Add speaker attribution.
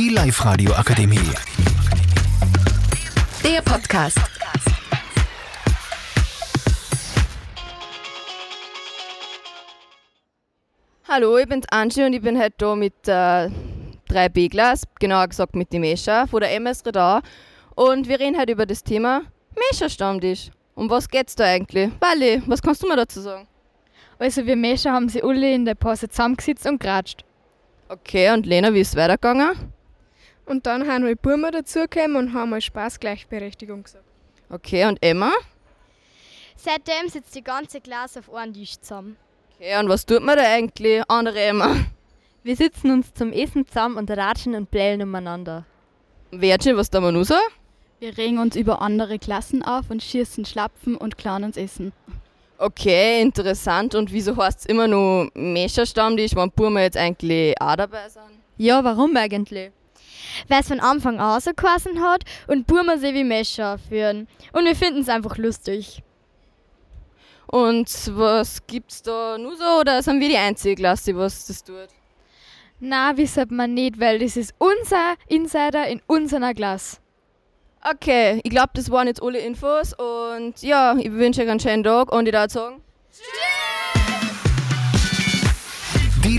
Speaker 1: Die Live-Radio Akademie.
Speaker 2: Der Podcast.
Speaker 3: Hallo, ich bin's Angie und ich bin heute da mit äh, drei B-Glas, genauer gesagt mit dem Mescha von der MS Redar. Und wir reden heute über das Thema Mescha-Stammtisch. Um was geht's da eigentlich? Wally, was kannst du mir dazu sagen?
Speaker 4: Also wir Mescher haben sie alle in der Pause zusammengesetzt und geratscht.
Speaker 3: Okay, und Lena, wie ist es weitergegangen?
Speaker 5: Und dann haben wir Burma dazugekommen und haben mal Spaßgleichberechtigung gesagt.
Speaker 3: Okay, und Emma?
Speaker 6: Seitdem sitzt die ganze Klasse auf einem Tisch zusammen.
Speaker 3: Okay, und was tut man da eigentlich? Andere Emma.
Speaker 7: Wir sitzen uns zum Essen zusammen und ratschen und blähen umeinander.
Speaker 3: Wertchen, was da man nur so?
Speaker 8: Wir regen uns über andere Klassen auf und schießen Schlapfen und klauen uns Essen.
Speaker 3: Okay, interessant. Und wieso heißt es immer nur Mescha-Stammtisch, wenn Burma jetzt eigentlich auch dabei sind?
Speaker 7: Ja, warum eigentlich?
Speaker 6: Weil es von Anfang an so geheißen hat und Burma sie wie Mescher führen. Und wir finden es einfach lustig.
Speaker 3: Und was gibt's da nur so oder sind wir die einzige Klasse, die was das tut?
Speaker 4: Na, wisset man nicht, weil das ist unser Insider in unserer Klasse.
Speaker 3: Okay, ich glaube, das waren jetzt alle Infos und ja, ich wünsche euch einen schönen Tag und ich würde sagen,